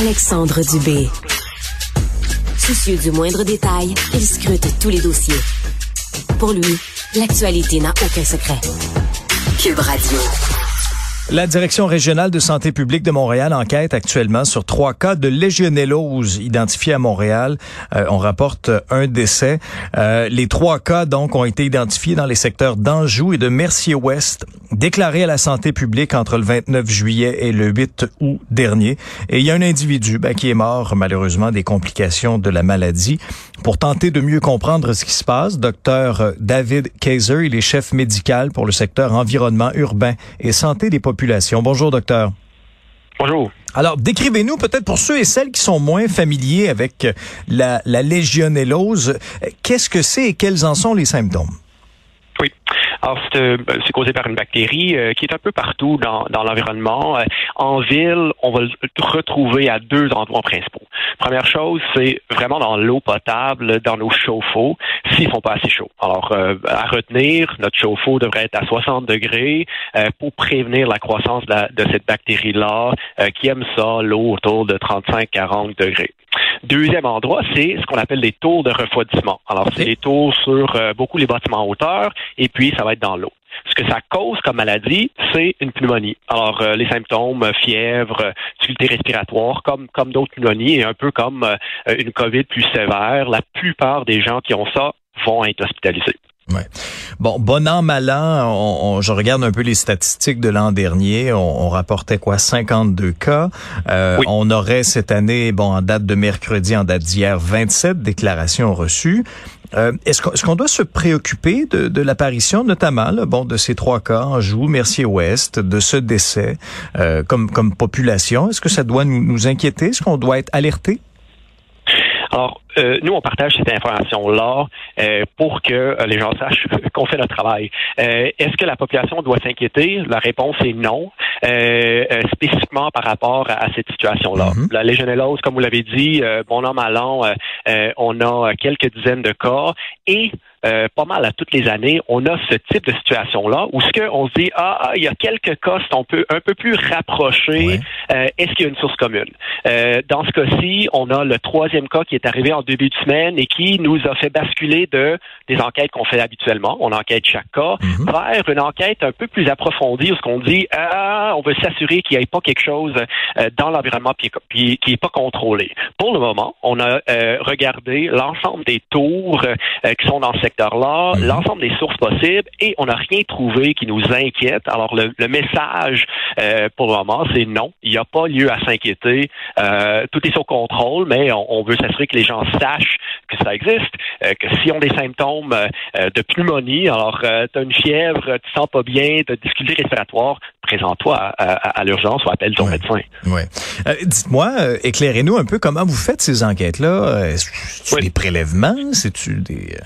Alexandre Dubé. Soucieux du moindre détail, il scrute tous les dossiers. Pour lui, l'actualité n'a aucun secret. Cube Radio. La Direction régionale de santé publique de Montréal enquête actuellement sur trois cas de légionellose identifiés à Montréal. Euh, on rapporte un décès. Euh, les trois cas donc ont été identifiés dans les secteurs d'Anjou et de Mercier-Ouest, déclarés à la santé publique entre le 29 juillet et le 8 août dernier. Et il y a un individu ben, qui est mort malheureusement des complications de la maladie. Pour tenter de mieux comprendre ce qui se passe, docteur David Kaiser, il est chef médical pour le secteur environnement urbain et santé des populations Bonjour, docteur. Bonjour. Alors, décrivez-nous peut-être pour ceux et celles qui sont moins familiers avec la, la légionellose, qu'est-ce que c'est et quels en sont les symptômes? Alors, euh, c'est causé par une bactérie euh, qui est un peu partout dans, dans l'environnement. Euh, en ville, on va le retrouver à deux endroits principaux. Première chose, c'est vraiment dans l'eau potable, dans nos chauffe-eau, s'ils sont pas assez chauds. Alors, à retenir, notre chauffe-eau devrait être à 60 degrés pour prévenir la croissance de, de cette bactérie-là qui aime ça, l'eau autour de 35-40 degrés. Deuxième endroit, c'est ce qu'on appelle les tours de refroidissement. Alors, c'est des tours sur euh, beaucoup les bâtiments en hauteur, et puis ça va être dans l'eau. Ce que ça cause comme maladie, c'est une pneumonie. Alors, euh, les symptômes, fièvre, difficulté respiratoire, comme, comme d'autres pneumonies, et un peu comme euh, une COVID plus sévère, la plupart des gens qui ont ça vont être hospitalisés. Ouais. Bon, bon an, mal an, on, je regarde un peu les statistiques de l'an dernier. On, rapportait quoi, 52 cas. Euh, On aurait cette année, bon, en date de mercredi, en date d'hier, 27 déclarations reçues. Euh, est-ce qu'on doit se préoccuper de, de l'apparition, notamment, là, bon, de ces trois cas, Anjou, Mercier-Ouest, de ce décès euh, comme, comme population? Est-ce que ça doit nous, nous inquiéter? Est-ce qu'on doit être alerté? Alors, euh, nous, on partage cette information-là euh, pour que euh, les gens sachent qu'on fait notre travail. Est-ce que la population doit s'inquiéter? La réponse est non, spécifiquement par rapport à, cette situation-là. Mm-hmm. La légionellose, comme vous l'avez dit, bon an, mal an, on a quelques dizaines de cas et euh, pas mal à toutes les années, on a ce type de situation-là où ce qu'on se dit ah, ah, il y a quelques cas on peut un peu plus rapprocher. Euh, est-ce qu'il y a une source commune? Euh, Dans ce cas-ci, on a le troisième cas qui est arrivé en début de semaine et qui nous a fait basculer de des enquêtes qu'on fait habituellement, on enquête chaque cas, mhm. vers une enquête un peu plus approfondie où ce qu'on dit ah, on veut s'assurer qu'il n'y ait pas quelque chose dans l'environnement qui n'est pas contrôlé. Pour le moment, on a regardé l'ensemble des tours qui sont dans ce mhm. l'ensemble des sources possibles, et on n'a rien trouvé qui nous inquiète. Alors, le, message euh, pour le moment, c'est non, il n'y a pas lieu à s'inquiéter. Euh, tout est sous contrôle, mais on, veut s'assurer que les gens sachent que ça existe, euh, que si on des symptômes de pneumonie, alors tu as une fièvre, tu sens pas bien, tu as des difficultés respiratoires, présente-toi à, l'urgence ou appelle ton médecin. Ouais. Dites-moi, éclairez-nous un peu comment vous faites ces enquêtes-là. C'est des prélèvements? C'est-tu des...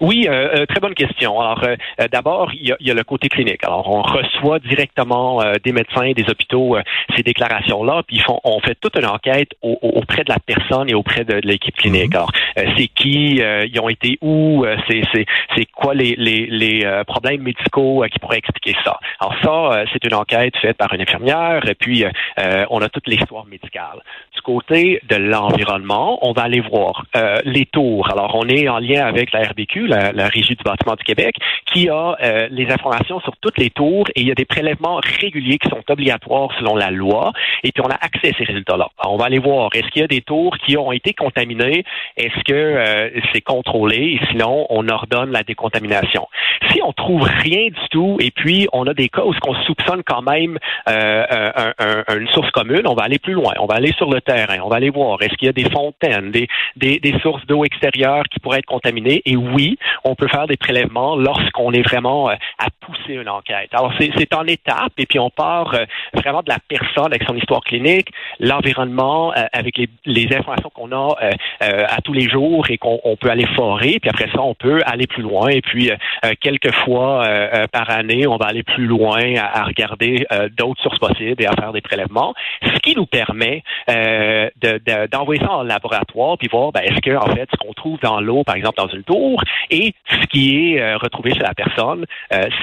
Oui, euh, euh, très bonne question. Alors, euh, d'abord, il y, a, le côté clinique. Alors, on reçoit directement des médecins, des hôpitaux ces déclarations-là, puis font, on fait toute une enquête auprès de la personne et auprès de, l'équipe clinique. Mhm. Alors, c'est qui, ils ont été où, c'est quoi les, les, les problèmes médicaux qui pourraient expliquer ça. Alors ça, c'est une enquête faite par une infirmière, et puis on a toute l'histoire médicale. Du côté de l'environnement, on va aller voir les tours. Alors, on est en lien avec la RBQ, la, Régie du bâtiment du Québec, qui a euh, les informations sur toutes les tours et il y a des prélèvements réguliers qui sont obligatoires selon la loi et puis on a accès à ces résultats-là. On va aller voir, est-ce qu'il y a des tours qui ont été contaminées? Est-ce que c'est contrôlé? Et sinon on ordonne la décontamination. Si on trouve rien du tout. Et puis on a des cas où qu'on soupçonne quand même une source commune, on va aller plus loin, on va aller sur le terrain, on va aller voir est-ce qu'il y a des fontaines, des, des, des sources d'eau extérieures qui pourraient être contaminées. Et oui, on peut faire des prélèvements lorsqu'on est vraiment à pousser une enquête. Alors c'est en étape et puis on part vraiment de la personne avec son histoire clinique, l'environnement avec les, les informations qu'on a à tous les jours et qu'on peut aller forer, puis après ça, on peut aller plus loin. Et puis, euh, euh, quelques fois euh, par année, on va aller plus loin à, regarder d'autres sources possibles et à faire des prélèvements, ce qui nous permet d'envoyer ça en laboratoire puis voir ben, est-ce que en fait ce qu'on trouve dans l'eau, par exemple dans une tour, et ce qui est retrouvé chez la personne,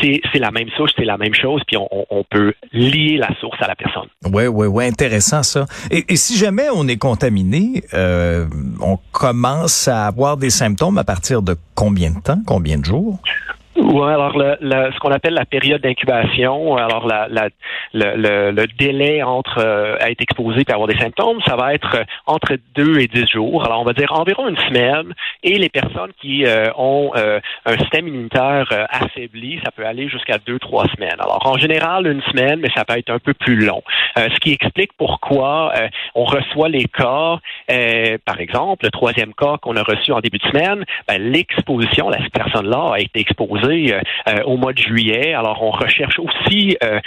c'est la même source, c'est la même chose, puis on, on, peut lier la source à la personne. Oui, oui, oui, intéressant ça. Et, et si jamais on est contaminé, on commence à avoir des symptômes à partir de combien de temps, combien de jours? Oui, alors le, ce qu'on appelle la période d'incubation, alors la, la, le, le, délai entre euh, être exposé et avoir des symptômes, ça va être euh, entre deux et dix jours. Alors on va dire environ une semaine. Et les personnes qui euh, ont un système immunitaire affaibli, ça peut aller jusqu'à deux trois semaines. Alors en général une semaine, mais ça peut être un peu plus long. ce qui explique pourquoi on reçoit les cas. par exemple, le troisième cas qu'on a reçu en début de semaine, ben, l'exposition, la personne-là a été exposée euh, euh, au mois de juillet. Alors, on recherche aussi euh,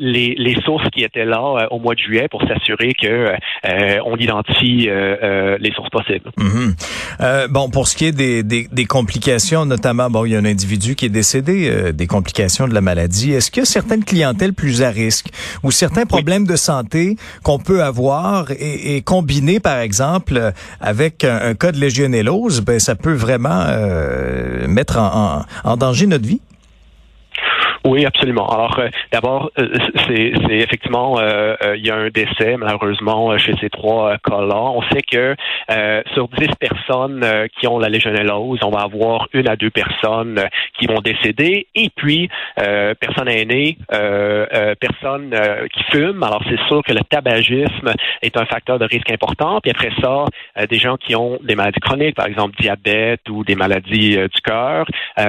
les, les, sources qui étaient là au mois de juillet pour s'assurer que on identifie les sources possibles. Mm-hmm. bon, pour ce qui est des, des, des, complications, notamment, bon, il y a un individu qui est décédé des complications de la maladie. Est-ce qu'il y a certaines clientèles plus à risque ou certains problèmes de santé qu'on peut avoir et, et combiner, par exemple, avec un, cas de légionellose, ben ça peut vraiment mettre en, en, en danger notre vie? Oui, absolument. Alors, euh, d'abord, euh, c'est effectivement, euh, il y a un décès malheureusement chez ces trois cas-là. On sait que sur 10 personnes qui ont la légionellose, on va avoir une à deux personnes qui vont décéder. Et puis, personnes aînées, personnes qui fument. Alors, c'est sûr que le tabagisme est un facteur de risque important. Puis après ça, des gens qui ont des maladies chroniques, par exemple diabète ou des maladies du cœur,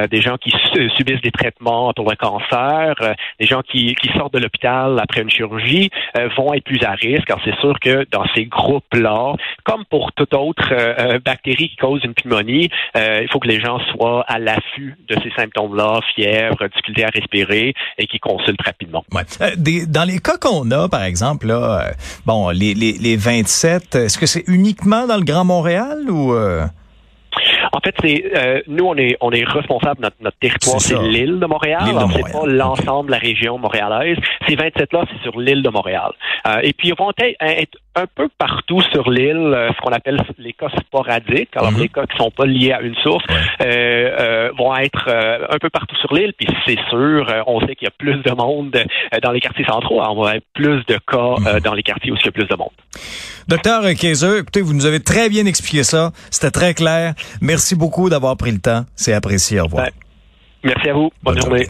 des gens qui subissent des traitements pour le cancer euh, les gens qui, sortent de l'hôpital après une chirurgie euh, vont être plus à risque. car c'est sûr que dans ces groupes-là, comme pour toute autre euh, bactérie qui cause une pneumonie, il faut que les gens soient à l'affût de ces symptômes-là, fièvre, difficulté à respirer, et qui consultent rapidement. dans les cas qu'on a, par exemple, là, bon, les 27, est-ce que c'est uniquement dans le Grand Montréal ou... En fait, c'est euh, nous on est on est responsable notre notre territoire, c'est l'île de Montréal. Alors c'est pas l'ensemble de la région montréalaise. Ces 27 là, c'est sur l'île de Montréal. Euh, et puis ils vont être un peu partout sur l'île, euh, ce qu'on appelle les cas sporadiques. Alors mhm. les cas qui sont pas liés à une source vont être un peu partout sur l'île. Puis c'est sûr, on sait qu'il y a plus de monde dans les quartiers centraux. Alors on va avoir plus de cas mhm. dans les quartiers où il y a plus de monde. Docteur Kaiser, écoutez, vous nous avez très bien expliqué ça. C'était très clair. Merci beaucoup d'avoir pris le temps. C'est apprécié. Au revoir. merci à vous. Bonne, journée.